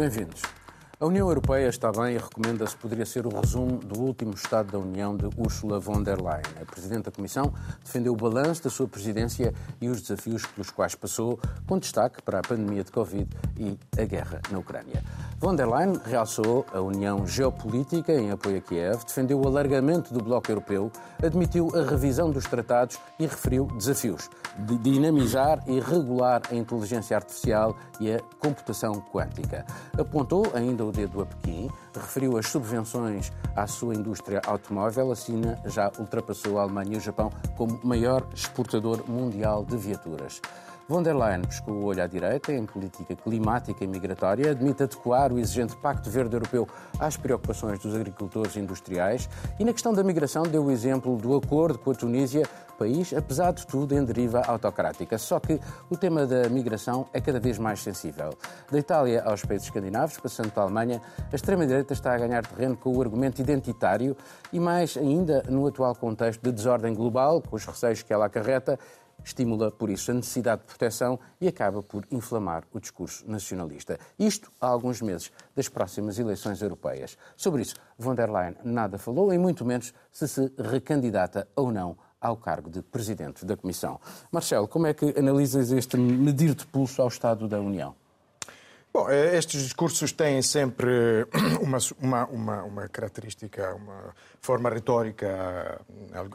bem-vindos. A União Europeia está bem e recomenda-se poderia ser o resumo do último Estado da União de Ursula von der Leyen. A Presidente da Comissão defendeu o balanço da sua presidência e os desafios pelos quais passou, com destaque para a pandemia de Covid e a guerra na Ucrânia. Von der Leyen realçou a união geopolítica em apoio a Kiev, defendeu o alargamento do Bloco Europeu, admitiu a revisão dos tratados e referiu desafios de dinamizar e regular a inteligência artificial e a computação quântica. Apontou ainda o dedo a Pequim, referiu as subvenções à sua indústria automóvel, a China já ultrapassou a Alemanha e o Japão como maior exportador mundial de viaturas. Von der Leyen pescou o olho à direita em política climática e migratória, admite adequar o exigente Pacto Verde Europeu às preocupações dos agricultores industriais e, na questão da migração, deu o exemplo do acordo com a Tunísia, país, apesar de tudo, em deriva autocrática. Só que o tema da migração é cada vez mais sensível. Da Itália aos países escandinavos, passando pela Alemanha, a extrema-direita está a ganhar terreno com o argumento identitário e, mais ainda, no atual contexto de desordem global, com os receios que ela acarreta estimula, por isso, a necessidade de proteção e acaba por inflamar o discurso nacionalista. Isto há alguns meses das próximas eleições europeias. Sobre isso, von der Leyen nada falou, e muito menos se se recandidata ou não ao cargo de Presidente da Comissão. Marcelo, como é que analisas este medir de pulso ao Estado da União? Bom, eh, estes discursos têm sempre uma, uma, uma, uma, característica, uma forma retórica,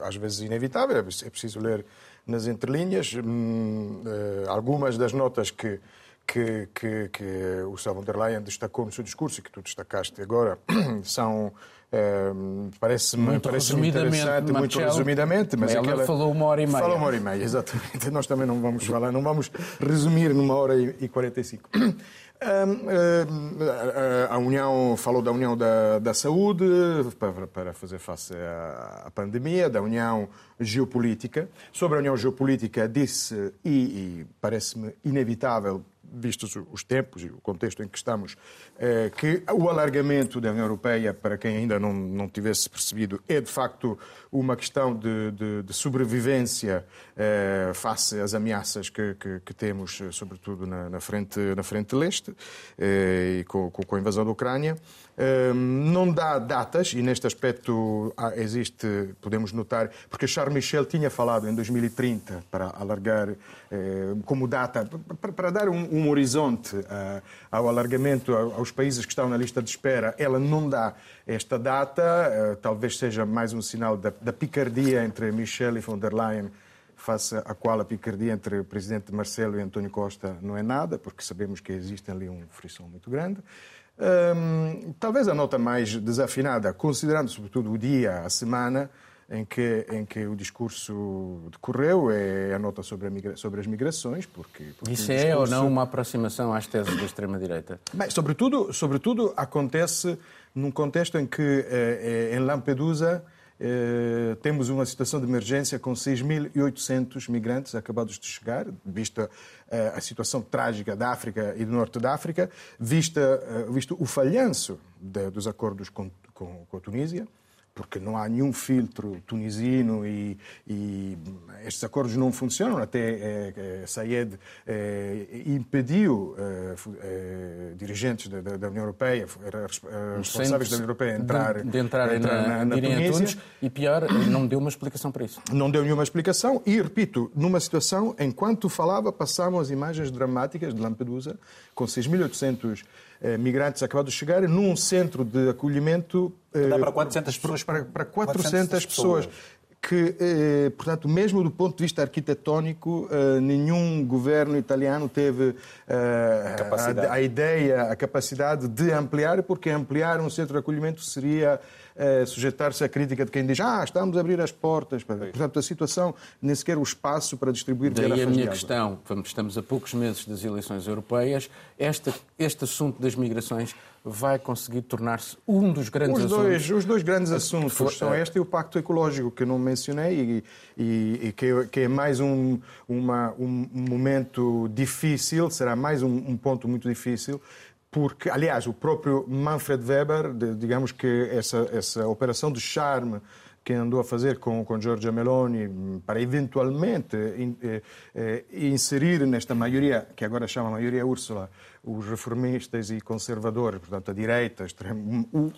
às vezes inevitável, é preciso ler nas entrelinhas. Hum, eh, algumas das notas que, que, que, que o der Leyen destacou no seu discurso e que tu destacaste agora são Uh, Parece-me parece interessante, muito resumidamente. Mas ela aquela... falou uma hora e meia. Falou uma hora e meia, exatamente. Nós também não vamos falar, não vamos resumir numa hora e quarenta e cinco. A União falou da União da, da Saúde para, para fazer face à, à, pandemia, da União Geopolítica. Sobre a União Geopolítica, disse, e, e parece-me inevitável vistos os tempos e o contexto em que estamos, eh, que o alargamento da União Europeia, para quem ainda não, não tivesse percebido, é de facto uma questão de, de, de sobrevivência eh, face às ameaças que, que, que temos, eh, sobretudo na, na, frente, na frente leste e com, com a invasão da Ucrânia. Não dá datas, e neste aspecto existe, podemos notar, porque Charles Michel tinha falado em 2030 para alargar como data, para dar um, um horizonte ao alargamento aos países que estão na lista de espera. Ela não dá esta data, talvez seja mais um sinal da, da picardia entre Michel e von der Leyen face à qual a picardia entre o presidente Marcelo e António Costa não é nada, porque sabemos que existe ali um frição muito grande. Talvez a nota mais desafinada, considerando sobretudo o dia, a semana em que, em que o discurso decorreu, é a nota sobre, migra... sobre as migrações, porque... porque Isso é discurso... ou não uma aproximação às teses da extrema-direita? Bem, sobretudo, sobretudo acontece num contexto em que eh, eh em Lampedusa eh, temos uma situação de emergência com 6.800 migrantes acabados de chegar, vista eh, a situação trágica da África e do Norte da África, vista, eh, visto o falhanço de, dos acordos com, com, com a Tunísia porque não há nenhum filtro tunisino e, e estes acordos não funcionam. Até é, é, Sayed é, impediu dirigentes da, da, União Europeia, responsáveis da União Europeia, entrar, de, de entrar entrar na, na, na Tunísia. Tunis, e pior, não deu uma explicação para isso. Não deu nenhuma explicação e, repito, numa situação, enquanto falava, passavam as imagens dramáticas de Lampedusa, com 6.800 eh, migrantes acabados de chegar num centro de acolhimento. Dá para 400 pessoas? Para, para 400, 400 pessoas. pessoas que, eh, portanto, mesmo do ponto de vista arquitetónico, eh, nenhum governo italiano teve a, a, ideia, a capacidade de ampliar, porque ampliar um centro de acolhimento seria sujeitar-se à crítica de quem diz ah, estamos a abrir as portas. Portanto, a situação, nem sequer o espaço para distribuir Daí a minha questão, estamos a poucos meses das eleições europeias, este, este assunto das migrações vai conseguir tornar-se um dos grandes os dois, assuntos. Os dois grandes assuntos For, são é. este e o Pacto Ecológico, que não mencionei e, e, e que, é, que, é mais um, uma, um momento difícil, será mais um, um ponto muito difícil, porque, aliás, o próprio Manfred Weber, digamos que essa, essa operação de charme que andou a fazer com, com Giorgia Meloni para eventualmente in, eh, eh, inserir nesta maioria, que agora chama maioria Úrsula, os reformistas e conservadores, portanto, a direita,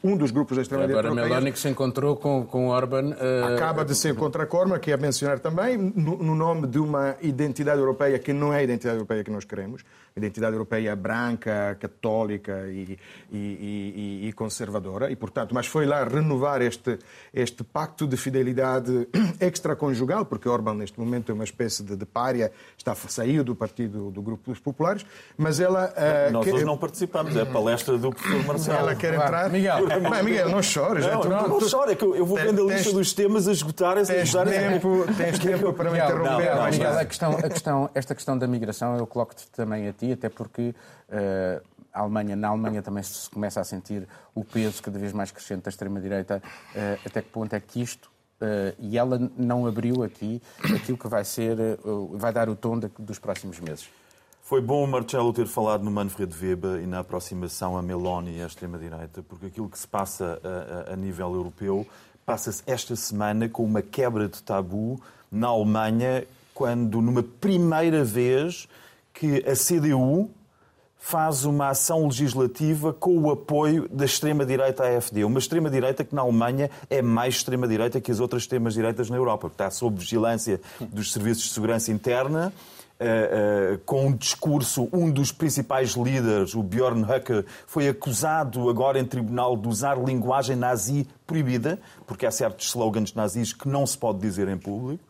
um dos grupos da extrema-direita. Agora, Meloni que se encontrou com, com Orban. Uh... Acaba de se encontrar com Orban, que é mencionar também, no, no, nome de uma identidade europeia que não é a identidade europeia que nós queremos, identidade europeia branca, católica e, e, e, e, conservadora, e portanto, mas foi lá renovar este, este pacto de fidelidade extraconjugal, porque Orban neste momento é uma espécie de, de párea, está saiu do partido do grupo dos populares, mas ela uh, nós que... hoje não participamos, é a palestra do professor Marcelo. Ela quer entrar. Miguel, não, Miguel, não chores. Não, tu, não, não tu... chora, é que eu vou vendo a lista dos temas a esgotar, a tens tempo, tens tempo para me interromper. Não, Miguel, a questão, a questão, esta questão da migração eu coloco-te também a ti, até porque uh, a Alemanha, na Alemanha também se começa a sentir o peso cada vez mais crescente da extrema-direita. Uh, até que ponto é que isto Uh, e ela não abriu aqui aquilo que vai ser, uh, vai dar o tom de, dos próximos meses. Foi bom o Marcelo ter falado no Manfred Weber e na aproximação a Meloni e à extrema-direita, porque aquilo que se passa a, a, a nível europeu passa-se esta semana com uma quebra de tabu na Alemanha, quando, numa primeira vez, que a CDU faz uma ação legislativa com o apoio da extrema-direita à AfD. Uma extrema-direita que na Alemanha é mais extrema-direita que as outras extremas-direitas na Europa, que está sob vigilância dos serviços de segurança interna. Uh, uh, com um discurso, um dos principais líderes, o Bjorn Höcke, foi acusado agora em tribunal de usar linguagem nazi proibida, porque há certos slogans nazis que não se pode dizer em público.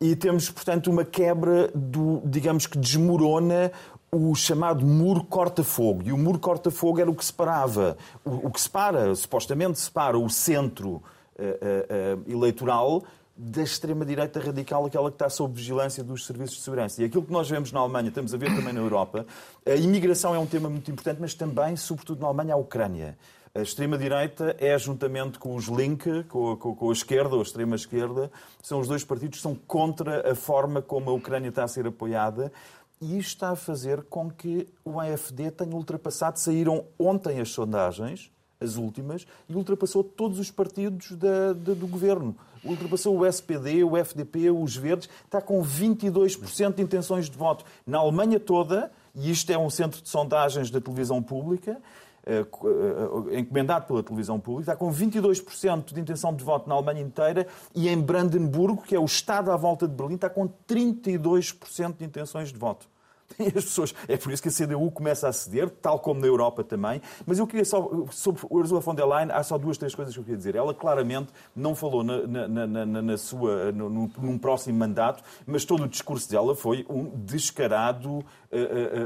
E temos, portanto, uma quebra do, digamos que desmorona o chamado muro corta-fogo. E o muro corta-fogo era o que separava, o, o, que separa, supostamente separa o centro uh, eleitoral da extrema-direita radical, aquela que está sob vigilância dos serviços de segurança. E aquilo que nós vemos na Alemanha, estamos a ver também na Europa, a imigração é um tema muito importante, mas também, sobretudo na Alemanha, a Ucrânia. A extrema-direita é, juntamente com os Link, com a, com a esquerda, ou a extrema-esquerda, são os dois partidos que são contra a forma como a Ucrânia está a ser apoiada e isto está a fazer com que o AFD tenha ultrapassado, saíram ontem as sondagens, as últimas, e ultrapassou todos os partidos da, da, do governo. Ultrapassou o SPD, o FDP, os Verdes, está com 22% de intenções de voto. Na Alemanha toda, e isto é um centro de sondagens da televisão pública, eh, eh, encomendado pela televisão pública, está com 22% de intenção de voto na Alemanha inteira e em Brandenburgo, que é o estado à volta de Berlim, está com 32% de intenções de voto. As pessoas, é por isso que a CDU começa a ceder, tal como na Europa também. Mas eu queria só, sobre Ursula von der Leyen, há só duas, três coisas que eu queria dizer. Ela claramente não falou na, na, na, na sua, no, num próximo mandato, mas todo o discurso dela foi um descarado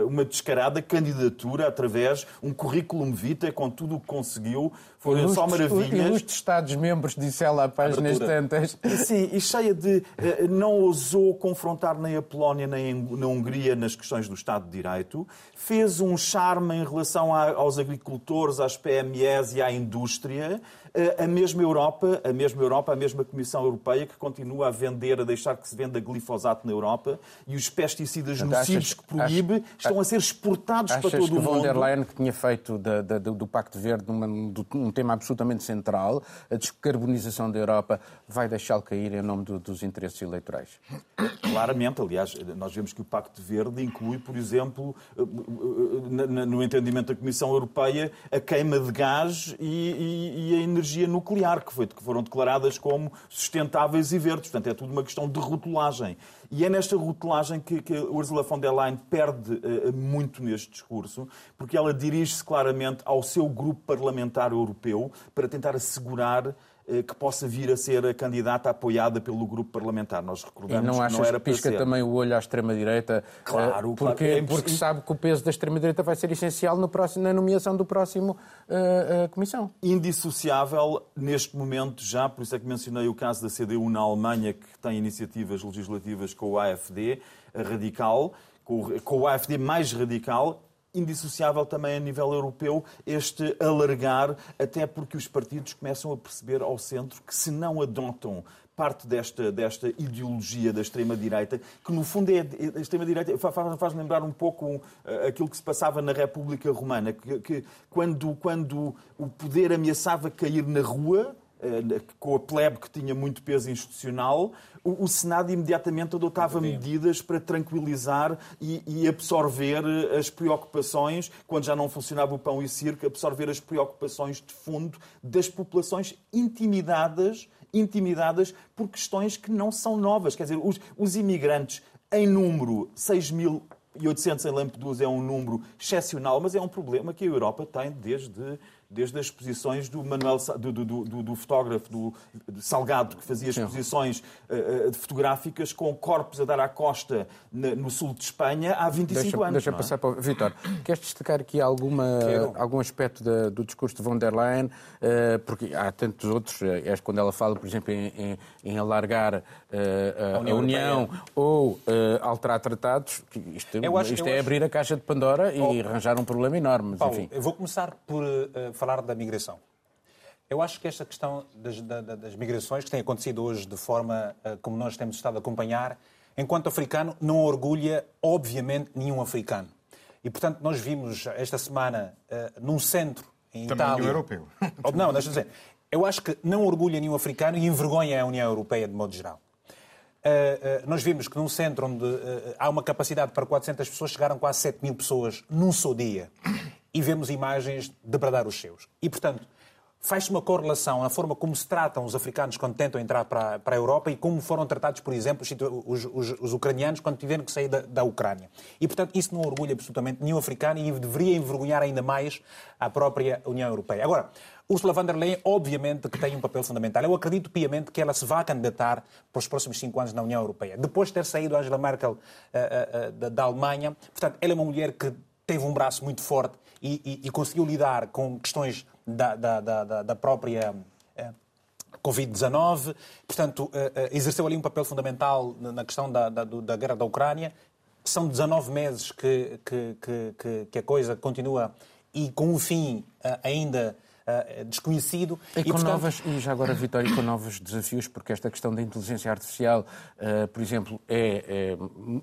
uma descarada candidatura através um currículo vitae com tudo o que conseguiu. Foram só maravilhas. Os Estados-membros, disse ela há páginas tantas. Sim, e cheia de. Não ousou confrontar nem a Polónia nem na Hungria nas questões do Estado de Direito. Fez um charme em relação aos agricultores, às PMEs e à indústria a mesma Europa, a mesma Europa, a mesma Comissão Europeia que continua a vender, a deixar que se venda glifosato na Europa e os pesticidas nocivos que proíbe estão a ser exportados para todo o mundo. que von der Leyen, que tinha feito da, da, do Pacto Verde uma, um tema absolutamente central, a descarbonização da Europa, vai deixá-lo cair em nome do, dos interesses eleitorais? Claramente, aliás, nós vemos que o Pacto Verde inclui, por exemplo, no entendimento da Comissão Europeia, a queima de gás e, e, e a energia energia nuclear, que, foi, que foram declaradas como sustentáveis e verdes. Portanto, é tudo uma questão de rotulagem. E é nesta rotulagem que, que Ursula von der Leyen perde uh, muito neste discurso, porque ela dirige-se claramente ao seu grupo parlamentar europeu para tentar assegurar que possa vir a ser a candidata apoiada pelo grupo parlamentar. Nós recordamos e não que não era que pisca também o olho à extrema-direita? Claro, porque, claro. É porque sabe que o peso da extrema-direita vai ser essencial no próximo, na nomeação do próximo uh, uh, Comissão. Indissociável neste momento já, por isso é que mencionei o caso da CDU na Alemanha, que tem iniciativas legislativas com o AFD, radical, com o AFD mais radical, indissociável também a nível europeu este alargar, até porque os partidos começam a perceber ao centro que se não adotam parte desta, desta ideologia da extrema-direita, que no fundo é a extrema-direita faz, faz lembrar um pouco eh, aquilo que se passava na República Romana, que, que quando, quando o poder ameaçava cair na rua, com a plebe que tinha muito peso institucional, o, o Senado imediatamente adotava medidas para tranquilizar e, e, absorver as preocupações, quando já não funcionava o pão e circo, absorver as preocupações de fundo das populações intimidadas, intimidadas por questões que não são novas. Quer dizer, os, os imigrantes em número, 6 mil e 800 em Lampedusa é um número excepcional, mas é um problema que a Europa tem desde desde as exposições do Manuel do, do, do, do fotógrafo do, Salgado, que fazia exposições uh, fotográficas com corpos a dar à costa na, no sul de Espanha há 25 deixa, anos. Deixa é? passar para o Vitor. Queres destacar aqui alguma, algum aspecto da, do discurso de von der Leyen? Uh, porque há tantos outros, é quando ela fala, por exemplo, em, em, em alargar uh, a, União, a União ou alterar tratados. Isto, acho, isto é acho... abrir a caixa de Pandora e oh. arranjar um problema enorme. Paulo, enfim. eu vou começar por falar da migração. Eu acho que esta questão das, das, migrações, que tem acontecido hoje de forma eh, como nós temos estado a acompanhar, enquanto africano, não orgulha, obviamente, nenhum africano. E, portanto, nós vimos esta semana, uh, num centro em Também Itália... Também europeu. Oh, não, deixa-me dizer. Eu acho que não orgulha nenhum africano e envergonha a União Europeia de modo geral. Uh, uh, nós vimos que num centro onde há uma capacidade para 400 pessoas, chegaram quase 7 mil pessoas num só dia e vemos imagens debradar os seus. E, portanto, faz-se uma correlação na forma como se tratam os africanos quando tentam entrar para, para a Europa e como foram tratados, por exemplo, os, os, os ucranianos quando tiveram que sair da, da, Ucrânia. E, portanto, isso não orgulha absolutamente nenhum africano e deveria envergonhar ainda mais a própria União Europeia. Agora, Ursula von der Leyen, obviamente, que tem um papel fundamental. Eu acredito piamente que ela se vai candidatar para os próximos cinco anos na União Europeia. Depois de ter saído Angela Merkel uh, uh, uh, da, da Alemanha, portanto, ela é uma mulher que teve um braço muito forte e, e, e conseguiu lidar com questões da, da, da, da própria eh, Covid-19, portanto, eh, eh, exerceu ali um papel fundamental na questão da, da, da guerra da Ucrânia. São 19 meses que, que, que, que a coisa continua e com um fim ainda uh, desconhecido. E, e, com portanto... novas, e já agora, Vitória, com novos desafios, porque esta questão da inteligência artificial, uh, por exemplo, é, é,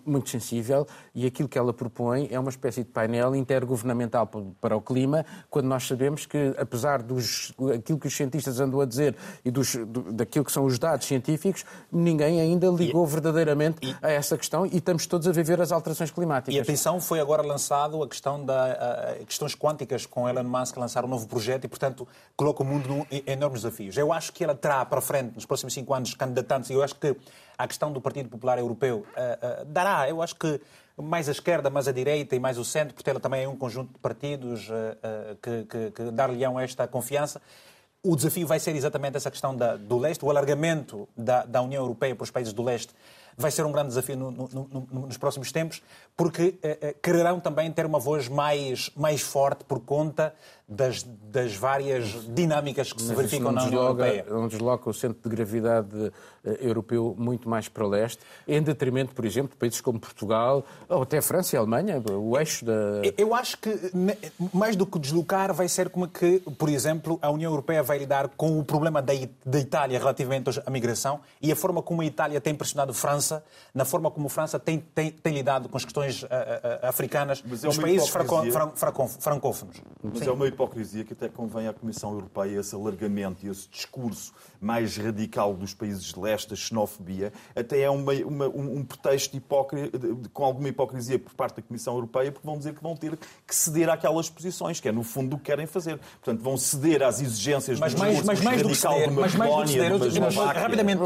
muito sensível e aquilo que ela propõe é uma espécie de painel intergovernamental para o clima, quando nós sabemos que, apesar dos aquilo que os cientistas andam a dizer e dos, do, daquilo que são os dados científicos, ninguém ainda ligou e, verdadeiramente e, a essa questão e estamos todos a viver as alterações climáticas. E atenção, foi agora lançado a questão da questões quânticas com Elon Musk lançar um novo projeto e, portanto, portanto, coloca o mundo em enormes desafios. Eu acho que ela terá para frente, nos próximos cinco anos, candidatos, e eu acho que a questão do Partido Popular Europeu uh, uh, dará, eu acho que mais a esquerda, mais a direita e mais o centro, porque ela também é um conjunto de partidos uh, que, que, que dar-lhe-ão esta confiança. O desafio vai ser exatamente essa questão da, do leste, o alargamento da, da União Europeia para os países do leste vai ser um grande desafio no, no, no, nos próximos tempos, porque eh, quererão também ter uma voz mais, mais forte por conta das, das várias dinâmicas que Mas se verificam na União Europeia. Não desloca o centro de gravidade eh, europeu muito mais para o leste, em detrimento, por exemplo, de países como Portugal, ou até França e Alemanha, o eixo da... Eu acho que, mais do que deslocar, vai ser como que, por exemplo, a União Europeia vai lidar com o problema da, da Itália relativamente à migração e a forma como a Itália tem pressionado a França França, na forma como a França tem, tem, tem lidado com as questões uh, uh, africanas é nos países francófonos. Mas Sim. é uma hipocrisia que até convém à Comissão Europeia esse alargamento e esse discurso mais radical dos países de leste, a xenofobia, até é uma, uma, um pretexto hipócrita, com alguma hipocrisia por parte da Comissão Europeia, porque vão dizer que vão ter que ceder àquelas posições, que é no fundo o que querem fazer. Portanto, vão ceder às exigências mas do mais, mas mais do que ceder, mas mais do que ceder, rapidamente,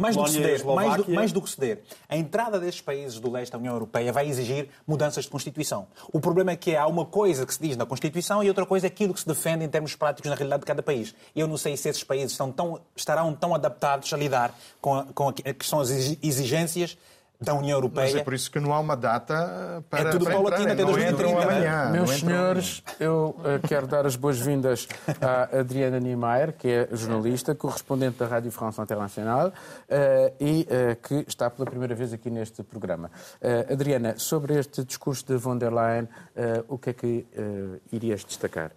mais do que ceder, mais do, mais do que ceder. A entrada destes países do leste da União Europeia vai exigir mudanças de Constituição. O problema é que há uma coisa que se diz na Constituição e outra coisa é aquilo que se defende em termos práticos na realidade de cada país. Eu não sei se esses países tão, estarão tão adaptados a lidar com, a, com a, que são as exigências da União Europeia. Mas é por isso que não há uma data para, é tudo para paulatina até 2030. Amanhã, Meus senhores, eu uh, quero dar as boas-vindas à Adriana Niemeyer, que é jornalista, correspondente da Rádio France Internacional uh, e uh, que está pela primeira vez aqui neste programa. Adriana, sobre este discurso de von der Leyen, o que é que irias destacar?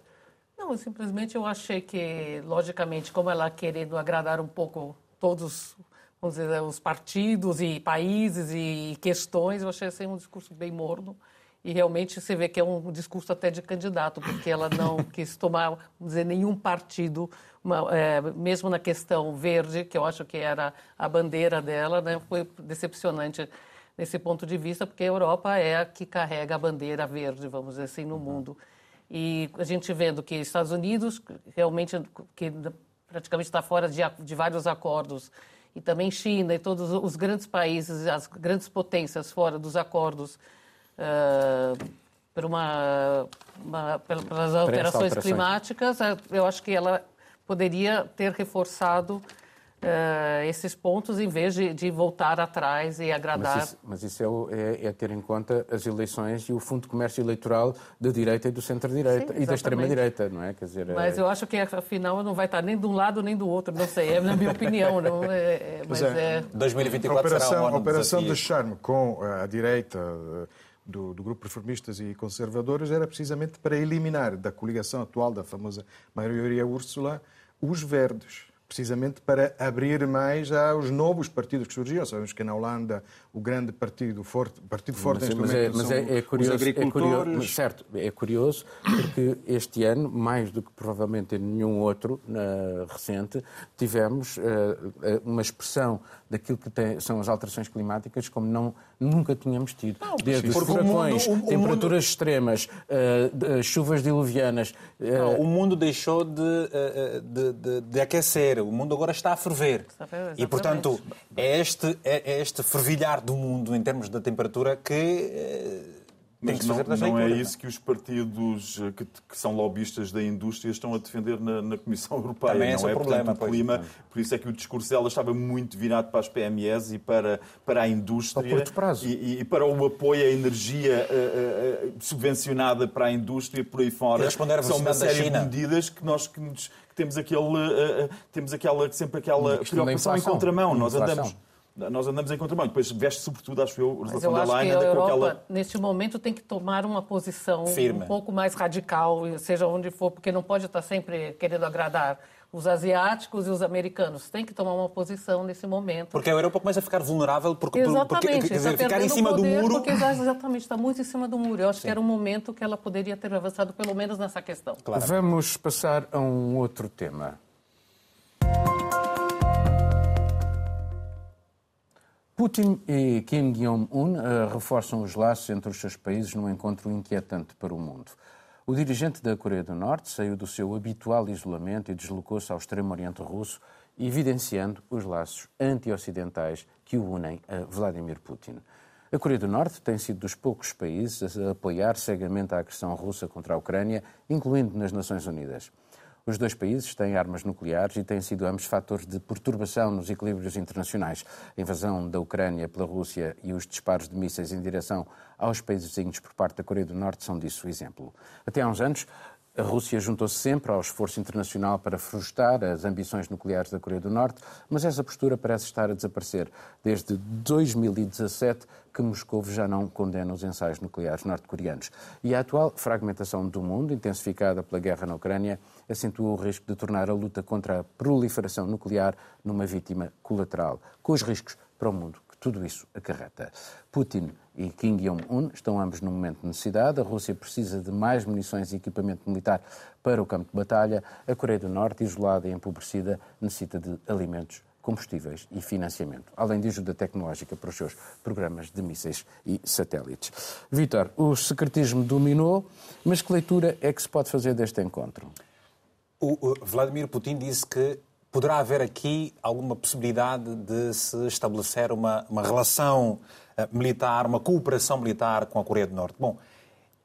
Não, simplesmente eu achei que, logicamente, como ela querendo agradar um pouco todos vamos dizer, os partidos e países e questões, eu achei assim um discurso bem morno. E realmente você vê que é um discurso até de candidato, porque ela não quis tomar, vamos dizer, nenhum partido, uma, é, mesmo na questão verde, que eu acho que era a bandeira dela, né, foi decepcionante nesse ponto de vista, porque a Europa é a que carrega a bandeira verde, vamos dizer assim, no mundo. E a gente vendo que Estados Unidos realmente que praticamente está fora de, de vários acordos e também China e todos os grandes países, as grandes potências fora dos acordos uh, por uma, uma, pelas alterações climáticas, eh, eu acho que ela poderia ter reforçado uh, esses pontos em vez de, de, voltar atrás e agradar. Mas isso, mas isso é, o, é, é, ter em conta as eleições e o fundo de comércio eleitoral da direita e do centro-direita e da extrema-direita, não é? Quer dizer, mas é... eu acho que afinal não vai estar nem de um lado nem do outro, não sei, é na minha opinião. Não, é, é mas é... 2024 a operação, será um a operação de charme com a direita do, do, grupo reformistas e conservadores era precisamente para eliminar da coligação atual da famosa maioria Úrsula os verdes precisamente para abrir mais aos novos partidos que surgiam. Sabemos que na Holanda o grande partido forte, partido forte mas, neste mas momento é, mas é, é curioso, os agricultores. É curioso, certo, é curioso porque este ano, mais do que provavelmente em nenhum outro uh, recente, tivemos uh, uma expressão daquilo que tem, são as alterações climáticas como não, nunca tínhamos tido. Não, Desde furacões, mundo, o, temperaturas mundo... extremas, uh, chuvas diluvianas. Não, o mundo deixou de, de, de, de aquecer o mundo agora está a ferver. Está a ferver e, portanto, é este, é, é este fervilhar do mundo em termos da temperatura que eh, tem que se fazer não, não é isso que os partidos eh, que, que, são lobistas da indústria estão a defender na, na Comissão Europeia. Também não é, é problema, portanto, o clima. Por isso é que o discurso dela estava muito virado para as PMEs e para, para a indústria. curto prazo. E, e, para o apoio à energia uh, uh, subvencionada para a indústria por aí fora. E responder são uma série de medidas que nós que nos, que temos aquele uh, temos aquela sempre aquela preocupação em contramão. Nós andamos nós andamos em contramão. Depois veste sobretudo, acho eu, Ursula von der Leyen, a Europa, com aquela... neste momento, tem que tomar uma posição Firme. um pouco mais radical, seja onde for, porque não pode estar sempre querendo agradar os asiáticos e os americanos. Tem que tomar uma posição nesse momento. Porque a Europa começa a ficar vulnerável porque, exatamente, porque quer dizer, ficar em cima do muro. Porque, exatamente, está muito em cima do muro. Eu acho Sim. que era um momento que ela poderia ter avançado, pelo menos nessa questão. Claro. Vamos passar a um outro tema. Putin e Kim Jong-un uh, reforçam os laços entre os seus países num encontro inquietante para o mundo. O dirigente da Coreia do Norte saiu do seu habitual isolamento e deslocou-se ao extremo oriente russo, evidenciando os laços anti-ocidentais que o unem a Vladimir Putin. A Coreia do Norte tem sido dos poucos países a apoiar cegamente a agressão russa contra a Ucrânia, incluindo nas Nações Unidas. Os dois países têm armas nucleares e têm sido ambos fatores de perturbação nos equilíbrios internacionais. A invasão da Ucrânia pela Rússia e os disparos de mísseis em direção aos países vizinhos por parte da Coreia do Norte são disso exemplo. Até há uns anos, a Rússia juntou-se sempre ao esforço internacional para frustrar as ambições nucleares da Coreia do Norte, mas essa postura parece estar a desaparecer. Desde 2017 que Moscou já não condena os ensaios nucleares norte-coreanos. E a atual fragmentação do mundo, intensificada pela guerra na Ucrânia, acentua o risco de tornar a luta contra a proliferação nuclear numa vítima colateral, com os riscos para o mundo tudo isso acarreta. Putin e Kim Jong-un estão ambos num momento de necessidade. A Rússia precisa de mais munições e equipamento militar para o campo de batalha. A Coreia do Norte, isolada e empobrecida, necessita de alimentos, combustíveis e financiamento, além de ajuda tecnológica para os seus programas de mísseis e satélites. Vítor, o secretismo dominou, mas que leitura é que se pode fazer deste encontro? O Vladimir Putin disse que poderá haver aqui alguma possibilidade de se estabelecer uma, uma relação uh, militar, uma cooperação militar com a Coreia do Norte. Bom,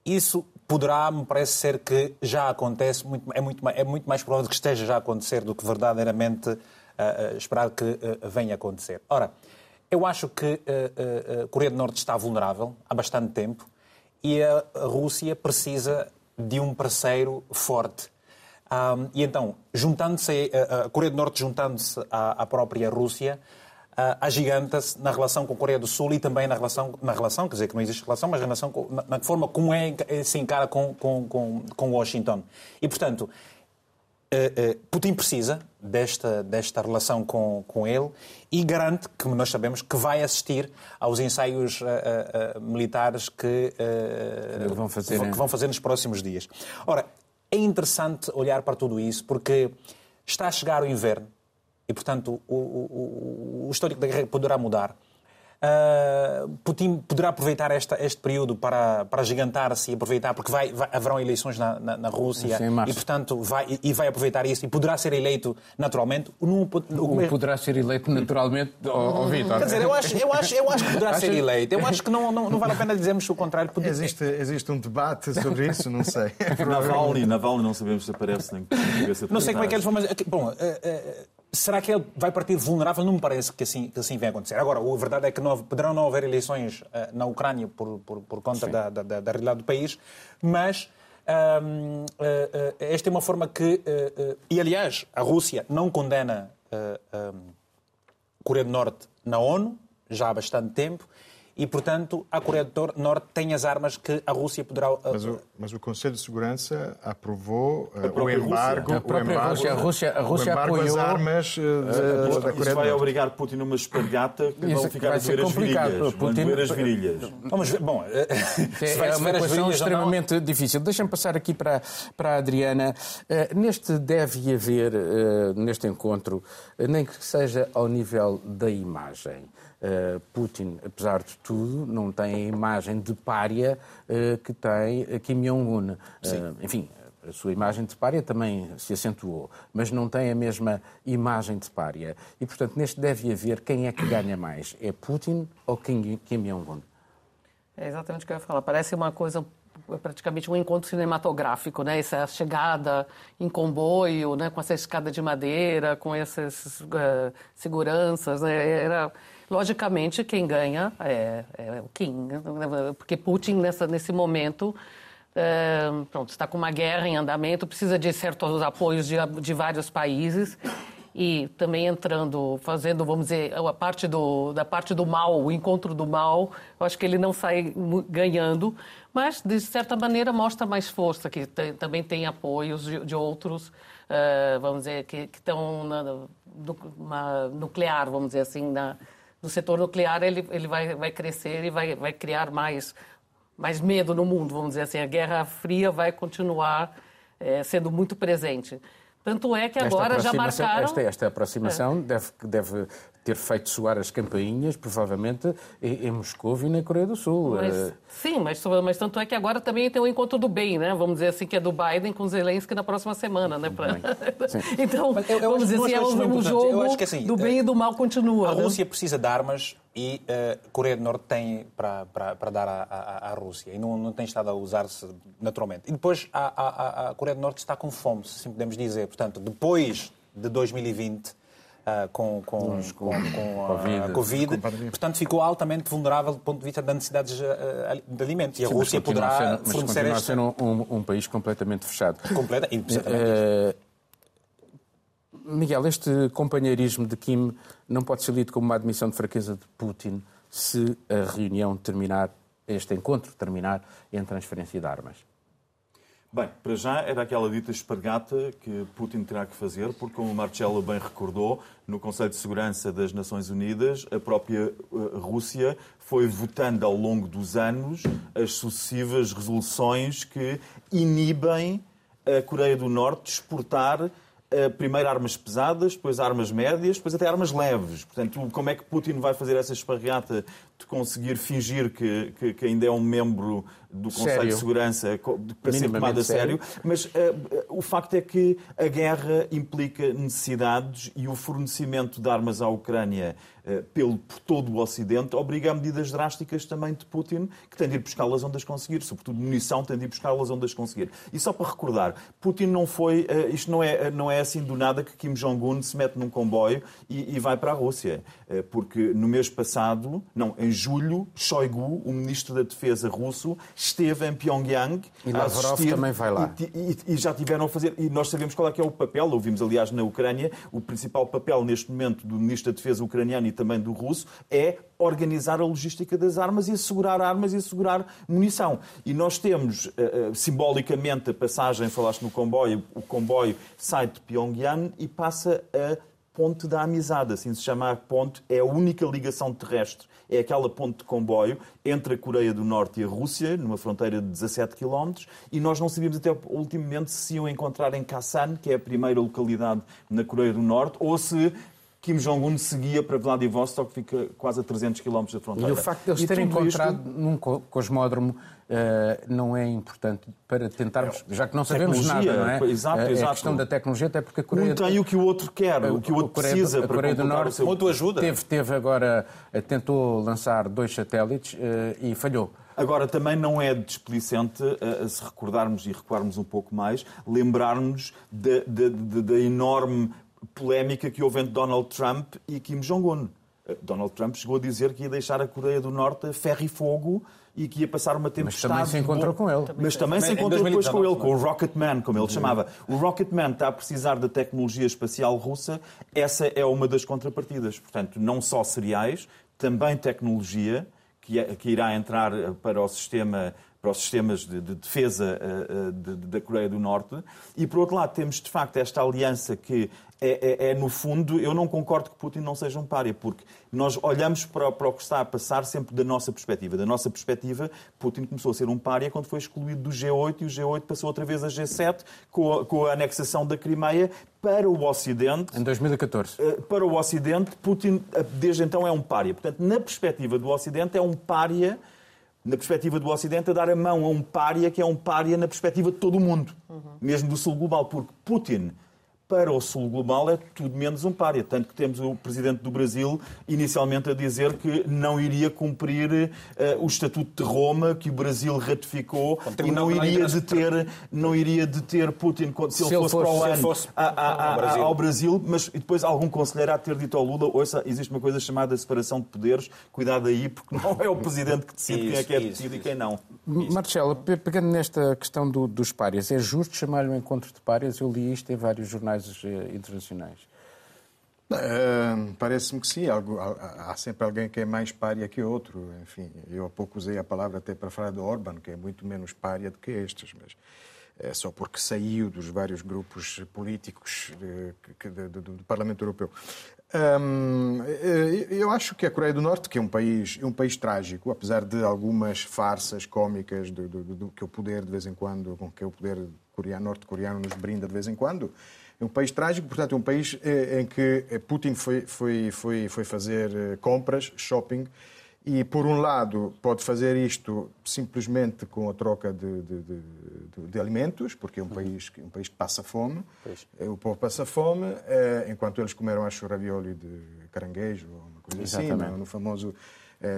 isso poderá, me parece ser que já acontece, muito, é, muito, é muito mais provável que esteja já a acontecer do que verdadeiramente uh, uh, esperar que venha a acontecer. Ora, eu acho que a Coreia do Norte está vulnerável há bastante tempo e a Rússia precisa de um parceiro forte um, e então, juntando-se, a Coreia do Norte juntando-se à, à, própria Rússia, uh, agiganta-se na relação com a Coreia do Sul e também na relação, na relação, quer dizer que não existe relação, mas na, relação com, na, na forma como é, se encara com, com, com, com Washington. E, portanto, uh, Putin precisa desta, desta relação com, com ele e garante, que nós sabemos, que vai assistir aos ensaios uh, militares que, vão fazer, que vão fazer nos próximos dias. Ora, é interessante olhar para tudo isso porque está a chegar o inverno e, portanto, o, o, o histórico da guerra poderá mudar. Uh, Putin poderá aproveitar esta, este período para, para gigantar-se e aproveitar, porque vai, vai, haverão eleições na, na, na Rússia Sim, e, portanto, vai, e vai aproveitar isso e poderá ser eleito naturalmente. Num, o, poderá ser eleito naturalmente, oh, Vitor. Quer dizer, eu acho, eu acho, eu acho que poderá ser eleito. Eu acho que não, não, não vale a pena dizermos o contrário. Poder... Existe, existe um debate sobre isso, não sei. Navalny, Navalny não sabemos se aparece nem Não sei como é que eles vão, mas bom, uh, uh, Será que ele vai partir vulnerável? Não me parece que assim, que assim venha acontecer. Agora, a verdade é que não, poderão não haver eleições uh, na Ucrânia por, por, por conta da, da, da, realidade do país, mas uh, uh, esta é uma forma que. e, aliás, a Rússia não condena a Coreia do Norte na ONU já há bastante tempo e, portanto, a Coreia do Norte tem as armas que a Rússia poderá. Uh, mas o, mas o Conselho de Segurança aprovou uh, o embargo. A própria o Rússia, a Rússia, a Rússia apoiou. as armas uh, uh, da Coreia Isso vai obrigar Putin numa espargata que vão ficar a ver as virilhas. Putin... as virilhas. Vamos ver. Bom, é uma equação extremamente difícil. Deixa-me passar aqui para, para a Adriana. neste deve haver, neste encontro, nem que seja ao nível da imagem. Uh, Putin, apesar de tudo, não tem a imagem de pária uh, que tem Kim Jong-un. Uh, enfim, a sua imagem de pária também se acentuou, mas não tem a mesma imagem de pária. E, portanto, neste deve haver quem é que ganha mais. É Putin ou Kim, Kim Jong-un? É exatamente o que eu ia falar. Parece uma coisa praticamente um encontro cinematográfico, né? Essa chegada em comboio, né? Com essa escada de madeira, com essas uh, seguranças, né? Era Logicamente, quem ganha é, é o Kim, porque Putin, nessa, nesse momento, é, pronto, está com uma guerra em andamento, precisa de certos apoios de, de vários países. E também entrando, fazendo, vamos dizer, a parte do, da parte do mal, o encontro do mal, eu acho que ele não sai ganhando, mas de certa maneira mostra mais força, que tem, também tem apoios de, de outros, uh, vamos dizer, que, estão nuclear, vamos dizer assim, na, do setor nuclear ele, ele vai, vai crescer e vai, vai criar mais, mais medo no mundo, vamos dizer assim. A Guerra Fria vai continuar é, sendo muito presente. Tanto é que agora já marcaram... Esta, esta aproximação é. deve, deve ter feito soar as campainhas, provavelmente, em, em Moscou e na Coreia do Sul. Mas, uh... Sim, mas, mas tanto é que agora também tem o encontro do bem, né? Vamos dizer assim, que é do Biden com Zelensky na próxima semana, né? Pra... então, eu, eu vamos dizer assim, é um, jogo que, assim, do bem e do mal continua. A né? Rússia precisa de armas e a uh, eh, Coreia do Norte tem para, para, para dar à, à, à, Rússia e não, não tem estado a usar-se naturalmente. E depois a, a, a Coreia do Norte está com fome, se assim podemos dizer. Portanto, depois de 2020 Uh, com, com, com, com, COVID, a Covid, portanto ficou altamente vulnerável do ponto de vista das necessidades uh, de alimentos. E a Sim, Rússia poderá sendo, fornecer mas esta... um, um, um, país completamente fechado. Completa, uh, Miguel, este companheirismo de Kim não pode ser lido como uma admissão de fraqueza de Putin se a reunião terminar, este encontro terminar em transferência de armas. Bem, para já era aquela dita espargata que Putin terá que fazer, porque, como o Marcelo bem recordou, no Conselho de Segurança das Nações Unidas, a própria eh, Rússia foi votando ao longo dos anos as sucessivas resoluções que inibem a Coreia do Norte de exportar eh, primeiro armas pesadas, depois armas médias, depois até armas leves. Portanto, como é que Putin vai fazer essa esparreata de conseguir fingir que, que, que ainda é um membro do Conselho sério? de Segurança para ser tomado a sério? Mas uh, o facto é que a guerra implica necessidades e o fornecimento de armas à Ucrânia uh, pelo, por todo o Ocidente obriga a medidas drásticas também de Putin, que tem de ir buscá-las onde as conseguir, sobretudo munição, tem de ir buscá-las onde as conseguir. E só para recordar, Putin não foi, uh, isto não é, não é assim do nada que Kim Jong-un se mete num comboio e, e vai para a Rússia, porque no mês passado, não, em julho, Shoigu, o ministro da Defesa russo, esteve em Pyongyang. E Lavrov também vai lá. E, e, e, já tiveram a fazer. E nós sabemos qual é que é o papel, ouvimos aliás na Ucrânia, o principal papel neste momento do Ministro da Defesa ucraniano e também do russo é organizar a logística das armas e assegurar armas e assegurar munição. E nós temos, uh, simbolicamente, a passagem, falaste no comboio, o comboio sai de Pyongyang e passa a Ponte da Amizade, assim se chama a ponte, é a única ligação terrestre, é aquela ponte de comboio entre a Coreia do Norte e a Rússia, numa fronteira de 17 km, e nós não sabíamos até ultimamente se iam encontrar em Kasan, que é a primeira localidade na Coreia do Norte, ou se Kim Jong-un seguia para Vladivostok, que fica quase a 300 km da fronteira. E o facto de eles terem encontrado isto... num cosmódromo uh, não é importante para tentarmos, já que não sabemos nada, não é? Exato, exato. A questão da tecnologia, até porque a Coreia... Um tem o que o outro quer, o que o outro Coreia, precisa a Coreia para do Norte seu... Muito ajuda. Teve, teve agora, eh, tentou lançar dois satélites uh, e falhou. Agora, também não é displicente, uh, se recordarmos e recuarmos um pouco mais, lembrarmos da enorme polémica que houve entre Donald Trump e Kim Jong-un. Eh, Donald Trump chegou a dizer que ia deixar a Coreia do Norte a ferro e fogo e que ia passar uma tempestade. Mas também se encontrou com ele. Mas também se encontrou depois com ele, com o Rocket Man, como ele chamava. O Rocket Man está a precisar da tecnologia espacial russa, essa é uma das contrapartidas. Portanto, não só cereais, também tecnologia que, é, que irá entrar eh, para o sistema para os sistemas de, de defesa uh, de, de, da Coreia do Norte. E, por outro lado, temos de facto esta aliança que é, é, é, no fundo, eu não concordo que Putin não seja um párea, porque nós olhamos para, para, o que está a passar sempre da nossa perspectiva. Da nossa perspectiva, Putin começou a ser um párea quando foi excluído do G8 e o G8 passou outra vez a G7 com a, com a anexação da Crimeia para o Ocidente. Em 2014. Eh, para o Ocidente, Putin eh, desde então é um párea. Portanto, na perspectiva do Ocidente, é um párea na perspectiva do Ocidente, a dar a mão a um pária que é um pária na perspectiva de todo o mundo, uhum. mesmo do Sul global, porque Putin para o Sul global é tudo menos um pária. Tanto que temos o Presidente do Brasil inicialmente a dizer que não iria cumprir uh, o Estatuto de Roma que o Brasil ratificou e não iria deter, não iria deter Putin se, se ele fosse, para o ano fosse a, a, a, Brasil. ao Brasil. Mas depois algum conselheiro há de ter dito ao Lula, ouça, existe uma coisa chamada separação de poderes, cuidado aí, porque não é o Presidente que decide isso, quem é que é detido e quem não. Marcelo, pegando nesta questão do, dos párias, é justo chamar-lhe um encontro de párias? Eu li isto em vários jornais eh, internacionais? Uh, Parece-me que sim. Algo, há, sempre alguém que é mais pária que outro. Enfim, eu há pouco usei a palavra até para falar de Orban, que é muito menos pária do que estes, mas é só porque saiu dos vários grupos políticos de, de, do Parlamento Europeu. Eu acho que a Coreia do Norte, que é um país, é um país trágico, apesar de algumas farsas cómicas do, do, do que o poder de vez em quando, com que o poder coreano, norte-coreano nos brinda de vez em quando, um país trágico, portanto, é um país eh, em que eh, Putin foi, foi, foi, foi fazer eh, compras, shopping, e, por um lado, pode fazer isto simplesmente com a troca de, de, de, de alimentos, porque é um país, um país que passa fome. Pois. O povo passa fome, enquanto eles comeram, acho, ravioli de caranguejo, ou uma coisa assim, Exatamente. assim, no famoso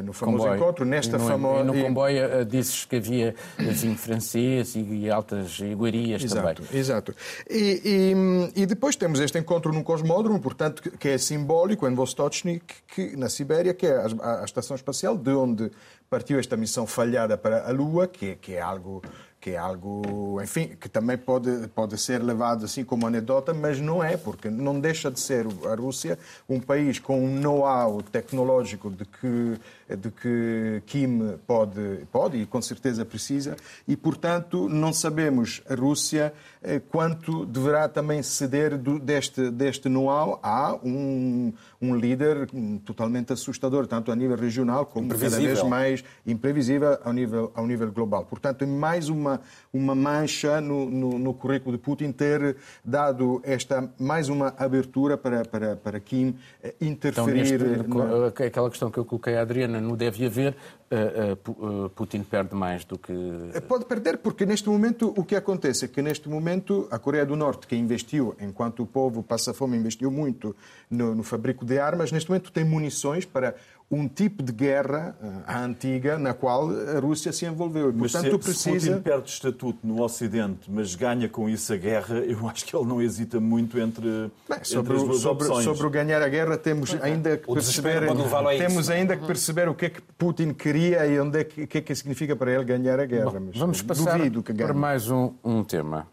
no famoso comboio. encontro, nesta famosa... no comboio uh, dizes que havia vinho francês e altas iguarias exato, também. Exato. E, e, e, depois temos este encontro no Cosmódromo, portanto, que é simbólico, em Vostochny, que, na Sibéria, que é a, a, estação espacial de onde partiu esta missão falhada para a Lua, que, que é algo que é algo, enfim, que também pode, pode ser levado assim como anedota, mas não é, porque não deixa de ser a Rússia um país com um know-how tecnológico de que, de que Kim pode, pode e com certeza precisa, e portanto não sabemos a Rússia eh, quanto deverá também ceder do, deste, deste know-how a um, um líder totalmente assustador, tanto a nível regional como cada vez mais imprevisível ao nível, ao nível global. Portanto, é mais uma, uma mancha no, no, no currículo de Putin ter dado esta mais uma abertura para, para, para Kim eh, interferir. Então, neste, na... Aquela questão que eu coloquei à Adriana, não deve haver, uh, uh, Putin perde mais do que. Pode perder, porque neste momento o que acontece é que neste momento a Coreia do Norte, que investiu, enquanto o povo passa fome, investiu muito no, no fabrico de armas, neste momento tem munições para um tipo de guerra à antiga na qual a Rússia se envolveu. E, Mas portanto, se, precisa... se Putin perde estatuto no Ocidente, mas ganha com isso a guerra, eu acho que ele não hesita muito entre, Bem, entre sobre, as o, duas sobre, opções. sobre o ganhar a guerra temos ainda que O perceber, a isso. temos ainda que perceber o que é que Putin queria e onde é que, o que é que significa para ele ganhar a guerra. Mas Vamos passar para mais um, um tema.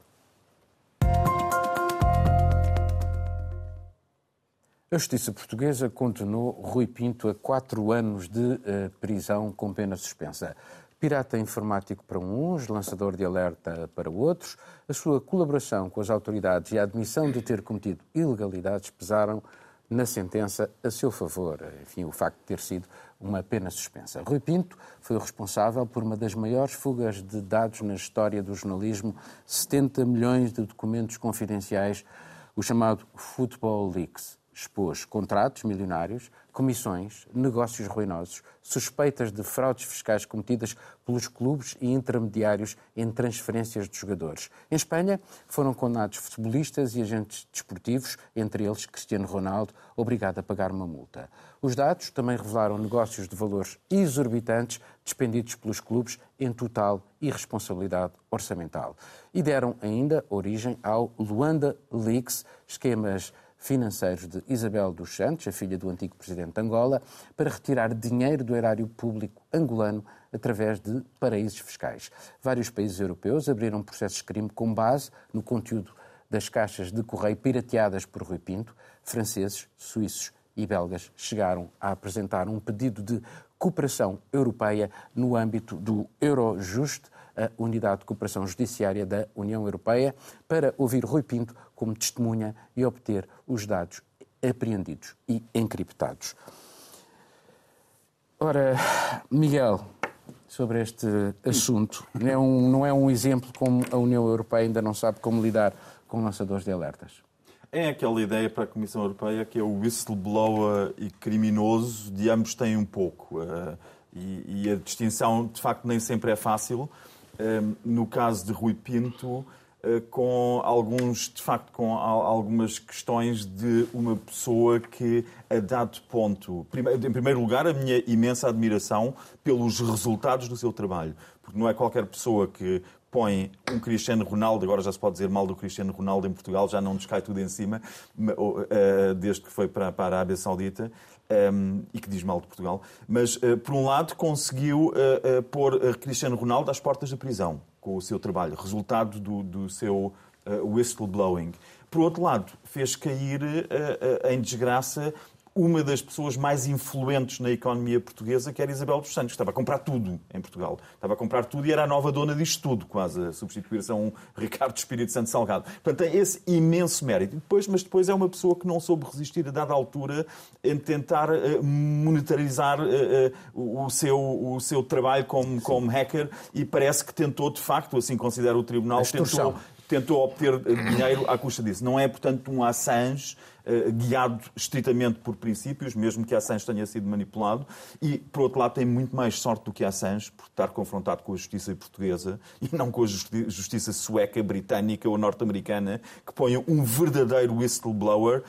A justiça portuguesa condenou Rui Pinto a quatro anos de eh, prisão com pena suspensa. Pirata informático para uns, lançador de alerta para outros, a sua colaboração com as autoridades e a admissão de ter cometido ilegalidades pesaram na sentença a seu favor. Enfim, o facto de ter sido uma pena suspensa. Rui Pinto foi o responsável por uma das maiores fugas de dados na história do jornalismo, 70 milhões de documentos confidenciais, o chamado Football Leaks expôs contratos milionários, comissões, negócios ruinosos, suspeitas de fraudes fiscais cometidas pelos clubes e intermediários em transferências de jogadores. Em Espanha, foram condenados futebolistas e agentes desportivos, entre eles Cristiano Ronaldo, obrigado a pagar uma multa. Os dados também revelaram negócios de valores exorbitantes despendidos pelos clubes em total irresponsabilidade orçamental. E deram ainda origem ao Luanda Leaks, esquemas financeiros de Isabel dos Santos, a filha do antigo presidente de Angola, para retirar dinheiro do erário público angolano através de paraísos fiscais. Vários países europeus abriram processos de crime com base no conteúdo das caixas de correio pirateadas por Rui Pinto. Franceses, suíços e belgas chegaram a apresentar um pedido de cooperação europeia no âmbito do Eurojust, a Unidade de Cooperação Judiciária da União Europeia, para ouvir Rui Pinto como testemunha e obter os dados apreendidos e encriptados. Ora, Miguel, sobre este assunto, não é um, não é um exemplo como a União Europeia ainda não sabe como lidar com lançadores de alertas? É aquela ideia para a Comissão Europeia que é o whistleblower e criminoso, de ambos têm um pouco. Uh, e, e, a distinção, de facto, nem sempre é fácil. No caso de Rui Pinto, uh, com alguns, de facto, com algumas questões de uma pessoa que, a dado ponto, em primeiro lugar, a minha imensa admiração pelos resultados do seu trabalho. Porque não é qualquer pessoa que põe um Cristiano Ronaldo, agora já se pode dizer mal do Cristiano Ronaldo em Portugal, já não nos cai tudo em cima, desde que foi para a Arábia Saudita, e que diz mal de Portugal. Mas, por um lado, conseguiu pôr Cristiano Ronaldo às portas da prisão com o seu trabalho, resultado do, do seu whistleblowing. Por outro lado, fez cair em desgraça uma das pessoas mais influentes na economia portuguesa, que era Isabel dos Santos, que estava a comprar tudo em Portugal. Estava a comprar tudo e era a nova dona disto tudo, quase a substituir-se a um Ricardo Espírito Santo Salgado. Portanto, tem esse imenso mérito. Depois, mas depois é uma pessoa que não soube resistir a dada altura em tentar monetarizar o seu, o seu trabalho como, como hacker e parece que tentou, de facto, assim considera o Tribunal, tentou, tentou obter dinheiro à custa disso. Não é, portanto, um Assange guiado estritamente por princípios, mesmo que Assange tenha sido manipulado, e, por outro lado, tem muito mais sorte do que Assange por estar confrontado com a justiça portuguesa e não com a justiça sueca, britânica ou norte-americana, que ponham um verdadeiro whistleblower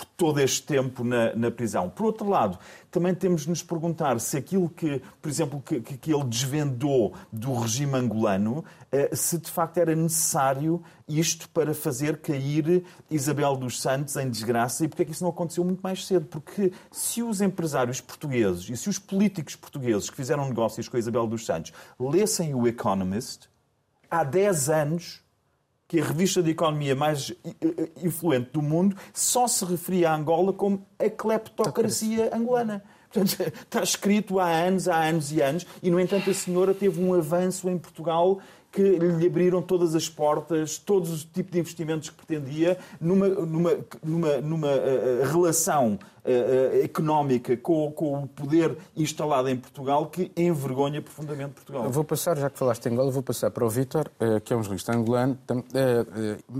por todo este tempo na, na, prisão. Por outro lado, também temos de nos perguntar se aquilo que, por exemplo, que, que ele desvendou do regime angolano, se de facto era necessário isto para fazer cair Isabel dos Santos em desgraça e porque é que isso não aconteceu muito mais cedo. Porque se os empresários portugueses e se os políticos portugueses que fizeram negócios com Isabel dos Santos lessem o Economist, há 10 anos que a revista de economia mais influente do mundo só se referia a Angola como a cleptocracia angolana. Portanto, está escrito há anos, há anos e anos, e, no entanto, a senhora teve um avanço em Portugal que lhe abriram todas as portas, todos os tipos de investimentos que pretendia, numa, numa, numa, numa uh, relação uh, económica com, com, o poder instalado em Portugal que envergonha profundamente Portugal. Eu vou passar, já que falaste em Angola, vou passar para o Vítor, que é um jornalista angolano,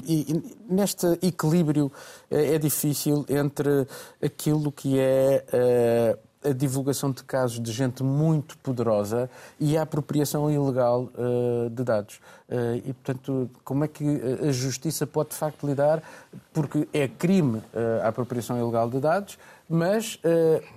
e neste equilíbrio é difícil entre aquilo que é a divulgação de casos de gente muito poderosa e a apropriação ilegal uh, de dados. Eh, e, portanto, como é que a justiça pode, de facto, lidar? Porque é crime a apropriação ilegal de dados, mas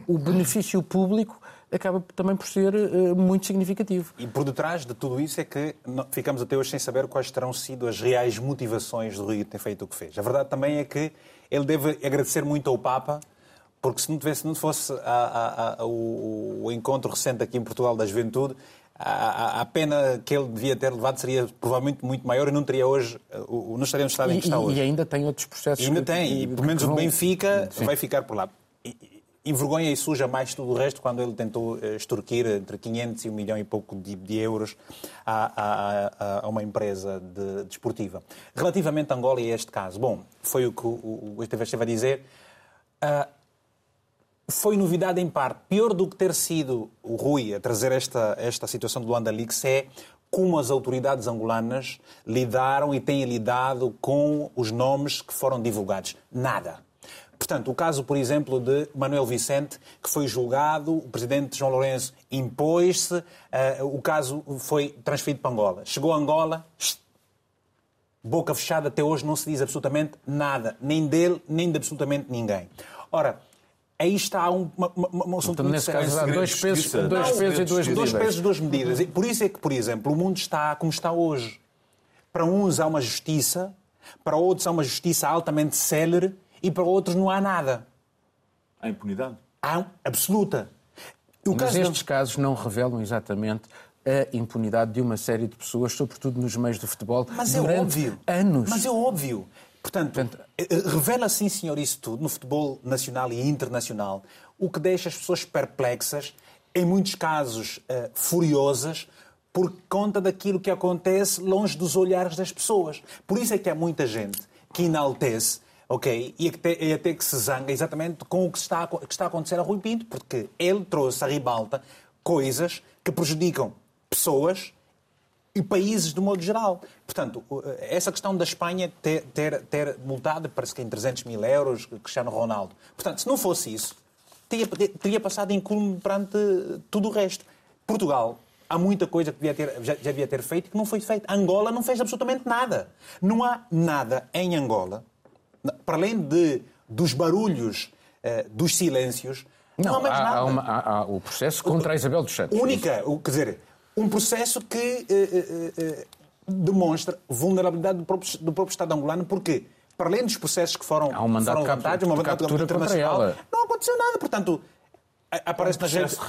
o benefício público acaba também por ser muito significativo. E por detrás de tudo isso é que ficamos até hoje sem saber quais terão sido as reais motivações do Rui ter feito o que fez. A verdade também é que ele deve agradecer muito ao Papa porque se não, tivesse, se não fosse a, a, a, o, o, encontro recente aqui em Portugal da juventude, a, pena que ele devia ter levado seria provavelmente muito maior e não teria hoje, o, não estaria no estado em que está hoje. E ainda tem outros processos. E ainda tem, e pelo menos o Benfica Sim. vai ficar por lá. Envergonha e suja mais tudo o resto quando ele tentou eh, extorquir entre 500 e 1 milhão e pouco de, de euros a, a, a, uma empresa de, desportiva. Relativamente a Angola e a este caso, bom, foi o que o, o esteve a dizer. Uh, foi novidade em parte. Pior do que ter sido o Rui a trazer esta, esta situação do Luanda Leaks é como as autoridades angolanas lidaram e têm lidado com os nomes que foram divulgados. Nada. Portanto, o caso, por exemplo, de Manuel Vicente, que foi julgado, o presidente João Lourenço impôs-se, uh, o caso foi transferido para Angola. Chegou a Angola, boca fechada, até hoje não se diz absolutamente nada, nem dele, nem de absolutamente ninguém. Ora, aí está um, uma, uma, uma assunto então, nesse caso, há dois pesos, dois pesos e duas medidas. Dois pesos e duas medidas. E por isso é que, por exemplo, o mundo está como está hoje. Para uns há uma justiça, para outros há uma justiça altamente célere e para outros não há nada. Há impunidade? Há absoluta. O Mas estes de... casos não revelam exatamente a impunidade de uma série de pessoas, sobretudo nos meios do futebol, Mas é durante é óbvio. anos. Mas é óbvio. Portanto, Portanto, eh, eh, revela sim, senhor, isso tudo no futebol nacional e internacional, o que deixa as pessoas perplexas, em muitos casos uh, furiosas, por conta daquilo que acontece longe dos olhares das pessoas. Por isso é que há muita gente que enaltece, ok, e até, e até que se zanga exatamente com o que está, que está a acontecer a Rui Pinto, porque ele trouxe à ribalta coisas que prejudicam pessoas e países de modo geral. Portanto, essa questão da Espanha ter, ter, ter multado, parece que em 300 mil euros, Cristiano Ronaldo. Portanto, se não fosse isso, teria, teria passado incólume perante tudo o resto. Portugal, há muita coisa que devia ter, já, já devia ter feito que não foi feita. Angola não fez absolutamente nada. Não há nada em Angola, para além de, dos barulhos, uh, dos silêncios, não, não há mais há, nada. Há, uma, há, há o processo contra a Isabel dos Santos. Única, quer dizer, um processo que eh, eh, eh, demonstra vulnerabilidade do próprio, do próprio Estado angolano, porque, para além dos processos que foram, Há um mandato foram levantados, uma captura internacional, não aconteceu nada. Portanto, aparece, nas redes,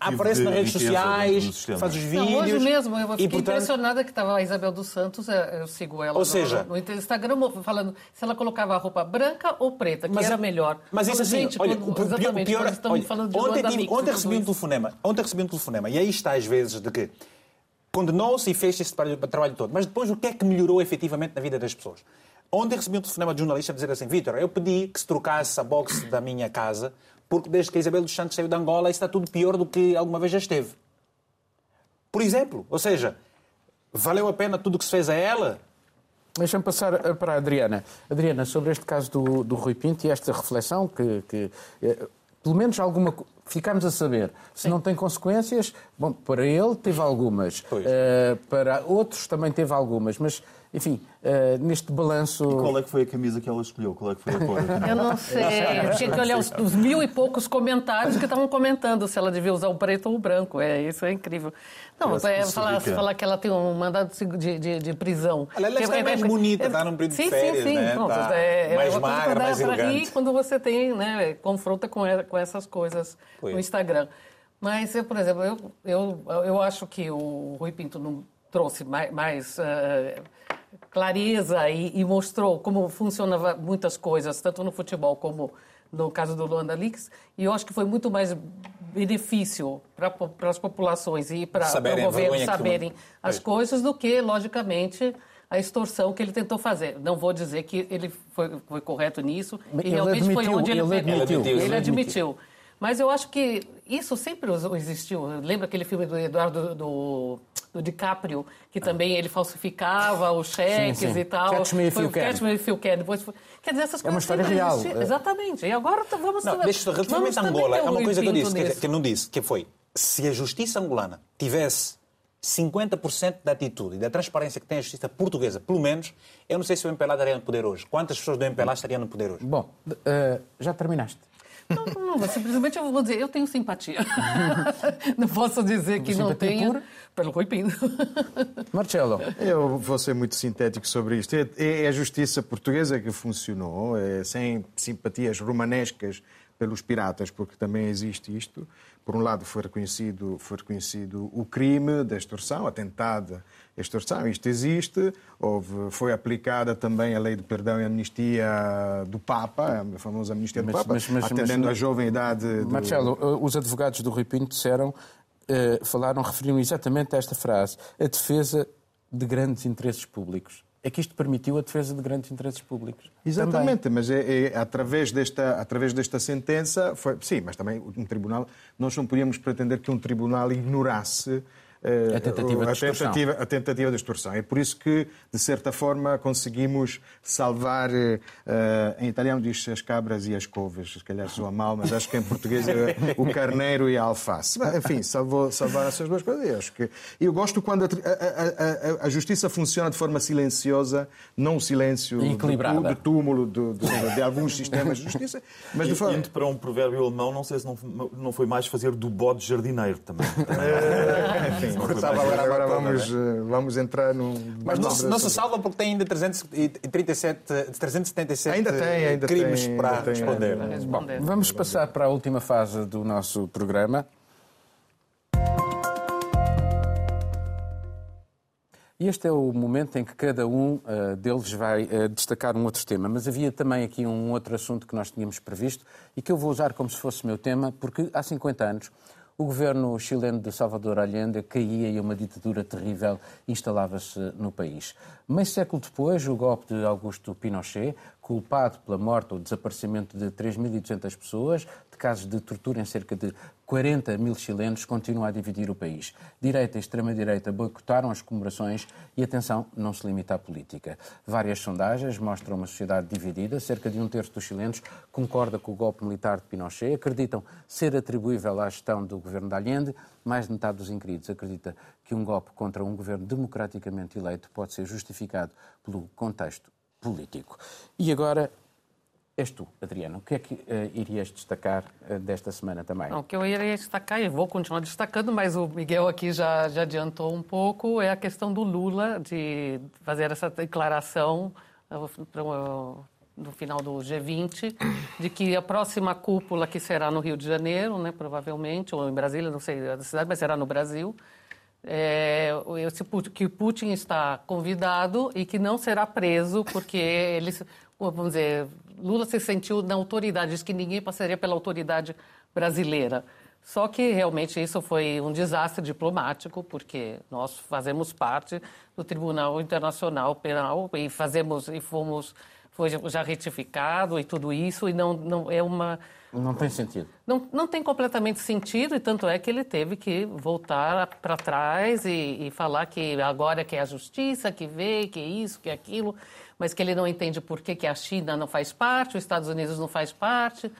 aparece nas redes sociais, faz os vídeos. Não, hoje mesmo, eu fiquei e, portanto... impressionada que estava a Isabel dos Santos, eu sigo ela ou no, seja, no, Instagram falando se ela colocava a roupa branca ou preta, que mas, era melhor. Mas isso assim, gente, olha, quando, o, exatamente, pior, olha, falando de ontem, tive, ontem recebi um telefonema, ontem recebi um telefonema, e aí está às vezes de que condenou-se e fez esse trabalho, trabalho todo, mas depois o que é que melhorou efetivamente na vida das pessoas? Ontem recebi um telefonema de jornalista a dizer assim, Vitor, eu pedi que se trocasse a boxe da minha casa porque desde que a Isabel dos Santos saiu de Angola está tudo pior do que alguma vez já esteve. Por exemplo, ou seja, valeu a pena tudo o que se fez a ela? Deixa-me passar para a Adriana. Adriana, sobre este caso do, do Rui Pinto e esta reflexão que, que eh, pelo menos alguma ficamos a saber. Se Sim. não tem consequências, bom, para ele teve algumas, uh, para outros também teve algumas, mas enfim, uh, neste balanço. E qual é que foi a camisa que ela escolheu? Qual é que foi a cor? Eu não sei. Tinha que olhar os, os, mil e poucos comentários que estavam comentando se ela devia usar o preto ou o branco. É, isso é incrível. Não, é falar, falar que ela tem um mandado de, de, de prisão. Ela, ela está é, mais é, bonita, está num período sim, de férias, sim, sim. né? Pronto, tá é, mais magra, mais elegante. rir quando você tem, né, confronta com, com essas coisas no Instagram. Mas, eu, por exemplo, eu, eu, eu acho que o Rui Pinto não trouxe mais, mais uh, clareza e, e, mostrou como funcionam muitas coisas, tanto no futebol como no caso do Luanda Leaks. E eu acho que foi muito mais benefício para as populações e para o governo saberem as coisas do que, logicamente, a extorsão que ele tentou fazer. Não vou dizer que ele foi, foi correto nisso, e realmente admitiu, foi onde ele, ele admitiu. Ele, ele admitiu. Mas eu acho que isso sempre existiu. Lembra aquele filme do Eduardo do, do DiCaprio, que também ele falsificava os cheques sim, sim. e tal. Catch Me If You Can. Catch Me If You Can. Depois, quer dizer, essas é uma história real. Existiam. Exatamente. E agora vamos... Não, deixa, relativamente a Angola, é uma coisa que eu disse, que, que não disse, que foi, se a justiça angolana tivesse 50% da atitude e da transparência que tem a justiça portuguesa, pelo menos, eu não sei se o MPLA estaria no poder hoje. Quantas pessoas do MPLA estariam no poder hoje? Bom, uh, já terminaste. Não, não, não, simplesmente eu vou dizer, eu tenho simpatia. não posso dizer que não tenho por... pelo Rui Pinto. Marcelo. Eu vou ser muito sintético sobre isto. É, é a justiça portuguesa que funcionou, é, sem simpatias romanescas pelos piratas, porque também existe isto. Por um lado, foi reconhecido, foi reconhecido o crime da extorsão, a tentada extorsão. Isto existe. Houve, foi aplicada também a lei de perdão e amnistia do Papa, a famosa amnistia do mas, Papa, mas, mas, atendendo à jovem idade. Do... Marcelo, eh, os advogados do Rui Pinto disseram, eh, falaram, referiram exatamente a esta frase: a defesa de grandes interesses públicos é que isto permitiu a defesa de grandes interesses públicos. Exatamente, também. mas é, é, através, desta, através desta sentença, foi, sim, mas também um tribunal, nós não podíamos pretender que um tribunal ignorasse a tentativa, a, tentativa, a tentativa de extorsão. É por isso que, de certa forma, conseguimos salvar, uh, em italiano diz as cabras e as couves, se calhar soa mal, mas acho que em português é o carneiro e a alface. Enfim, salvou, salvar essas duas coisas. Eu, acho que, eu gosto quando a, a, a, justiça funciona de forma silenciosa, não o silêncio de, túmulo de, de, de, alguns sistemas de justiça, mas de forma... Indo para um provérbio alemão, não sei se não, não foi mais fazer do bode jardineiro também. também. Enfim, agora, agora vamos, né? vamos entrar no. Mas não, não se salva porque tem ainda 337, 377 ainda tem, ainda crimes tem, para ainda responder. Tem, Bom, vamos passar para a última fase do nosso programa. E este é o momento em que cada um uh, deles vai uh, destacar um outro tema. Mas havia também aqui um outro assunto que nós tínhamos previsto e que eu vou usar como se fosse meu tema, porque há 50 anos o governo chileno de Salvador Allende caía e uma ditadura terrível instalava-se no país. Meio século depois, o golpe de Augusto Pinochet, culpado pela morte ou desaparecimento de 3.200 pessoas, de casos de tortura em cerca de 40 mil chilenos, continua a dividir o país. Direita e extrema-direita boicotaram as comemorações e, atenção, não se limita à política. Várias sondagens mostram uma sociedade dividida. Cerca de um terço dos chilenos concorda com o golpe militar de Pinochet, acreditam ser atribuível à gestão do governo de Allende. Mais de metade dos inquiridos acredita que um golpe contra um governo democraticamente eleito pode ser justificado pelo contexto político. E agora és tu, Adriano. O que é que uh, irias destacar uh, desta semana também? Não, o que eu iria destacar, e vou continuar destacando, mas o Miguel aqui já, já adiantou um pouco, é a questão do Lula de fazer essa declaração uh, no final do G20, de que a próxima cúpula que será no Rio de Janeiro, né, provavelmente, ou em Brasília, não sei a cidade, mas será no Brasil, é, que Putin está convidado e que não será preso porque ele, vamos dizer, Lula se sentiu na autoridade, disse que ninguém passaria pela autoridade brasileira. Só que realmente isso foi um desastre diplomático, porque nós fazemos parte do Tribunal Internacional Penal e fazemos e fomos foi já retificado e tudo isso e não não é uma não tem sentido. Não, não tem completamente sentido, e tanto é que ele teve que voltar para trás e, e, falar que agora que é a justiça que vê, que é isso, que é aquilo, mas que ele não entende por que, que a China não faz parte, os Estados Unidos não faz parte.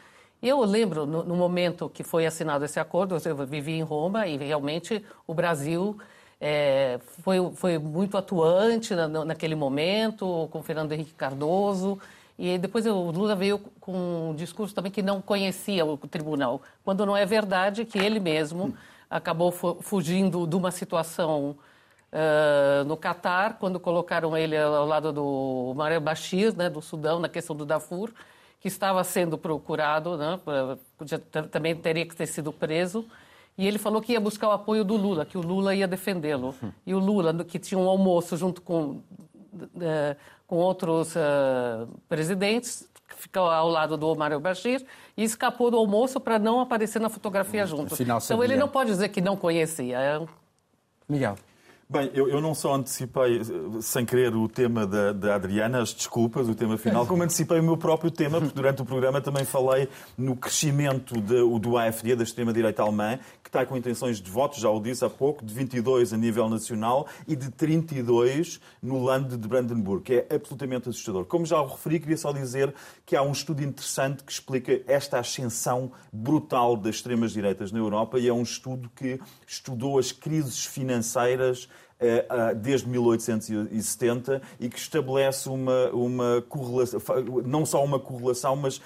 Eu lembro, no, no momento que foi assinado esse acordo, eu vivi em Roma e realmente o Brasil é, foi, foi muito atuante na, naquele momento, com Fernando Henrique Cardoso. E depois o Lula veio com um discurso também que não conhecia o tribunal, quando não é verdade que ele mesmo acabou fugindo de uma situação uh, no Catar, quando colocaram ele ao lado do Omar Bashir, né, do Sudão, na questão do Darfur, que estava sendo procurado, né, também teria que ter sido preso. E ele falou que ia buscar o apoio do Lula, que o Lula ia defendê-lo. E o Lula, que tinha um almoço junto com uh, com outros uh, presidentes, ficou ao lado do Omar el-Bashir e escapou do almoço para não aparecer na fotografia junto. Afinal, então ele não pode dizer que não conhecia. É Miguel. Bem, eu, eu, não só antecipei, sem querer, o tema da, da, Adriana, as desculpas, o tema final, como antecipei o meu próprio tema, porque durante o programa também falei no crescimento de, do AFD, da extrema-direita alemã, que está com intenções de votos, já o disse há pouco, de 22 a nível nacional e de 32 no Land de Brandenburg, que é absolutamente assustador. Como já o referi, queria só dizer que há um estudo interessante que explica esta ascensão brutal das extremas-direitas na Europa e é um estudo que estudou as crises financeiras desde 1870 e que estabelece uma, uma correlação, não só uma correlação, mas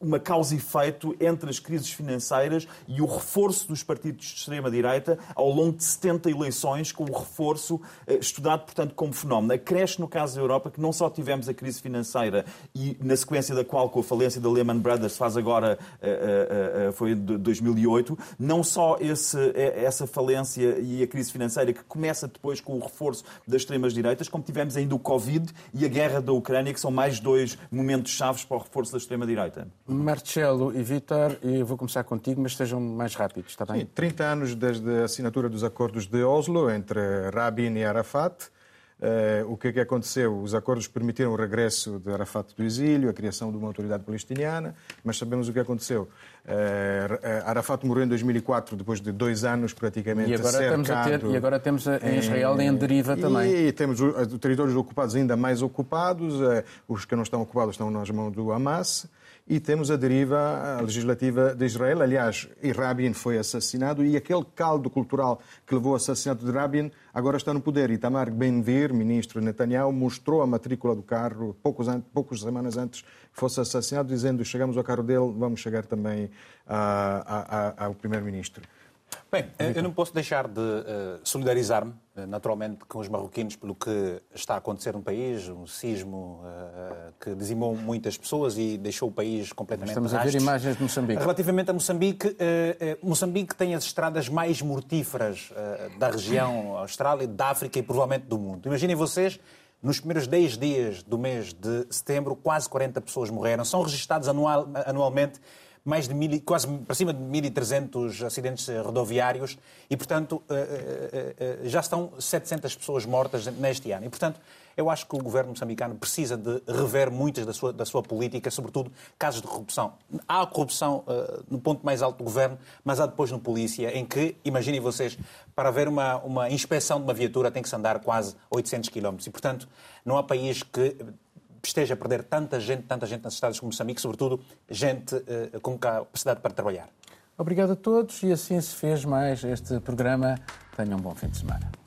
uma causa e efeito entre as crises financeiras e o reforço dos partidos de extrema-direita ao longo de 70 eleições, com o reforço eh, estudado, portanto, como fenómeno. Acresce no caso da Europa que não só tivemos a crise financeira e na sequência da qual, com a falência da Lehman Brothers, faz agora, eh, foi em 2008, não só esse, essa falência e a crise financeira que começa depois com o reforço das extremas-direitas, como tivemos ainda o Covid e a guerra da Ucrânia, que são mais dois momentos chaves para o reforço da extrema-direita. Marcelo e Vítor, eu vou começar contigo, mas sejam mais rápidos, está bem? Sim, 30 anos desde a assinatura dos acordos de Oslo entre Rabin e Arafat. Uh, o que é que aconteceu? Os acordos permitiram o regresso de Arafat do exílio, a criação de uma autoridade palestiniana, mas sabemos o que aconteceu. Uh, Arafat morreu em 2004, depois de dois anos praticamente e agora cercado. Estamos a ter, e agora temos a, em Israel em deriva também. E temos os territórios ocupados ainda mais ocupados, uh, os que não estão ocupados estão nas mãos do Hamas e temos a deriva legislativa de Israel. Aliás, Rabin foi assassinado e aquele caldo cultural que levou ao assassinato de Rabin agora está no poder. Itamar Ben-Vir, ministro Netanyahu, mostrou a matrícula do carro poucos, poucas semanas antes que fosse assassinado, dizendo chegamos ao carro dele, vamos chegar também a, a, a, ao primeiro-ministro. Bem, eu não posso deixar de uh, solidarizar-me, uh, naturalmente, com os marroquinos pelo que está a acontecer no país, um sismo que dizimou muitas pessoas e deixou o país completamente Estamos a ver imagens de Moçambique. Relativamente a Moçambique, Moçambique tem as estradas mais mortíferas da região Austrália, da África e provavelmente do mundo. Imaginem vocês, nos primeiros 10 dias do mês de setembro, quase 40 pessoas morreram. São registados anual, anualmente mais de mil, quase para cima de 1.300 acidentes rodoviários e, portanto, eh, eh, eh, já estão 700 pessoas mortas neste ano. E, portanto, eu acho que o governo moçambicano precisa de rever muitas da sua, da sua política, sobretudo casos de corrupção. Há corrupção no ponto mais alto do governo, mas há depois no polícia, em que, imaginem vocês, para haver uma, uma inspeção de uma viatura tem que se andar quase 800 km. E, portanto, não há país que esteja a perder tanta gente, tanta gente nas estados como Moçambique, sobretudo gente uh, com capacidade para trabalhar. Obrigado a todos e assim se fez mais este programa. Tenham um bom fim de semana.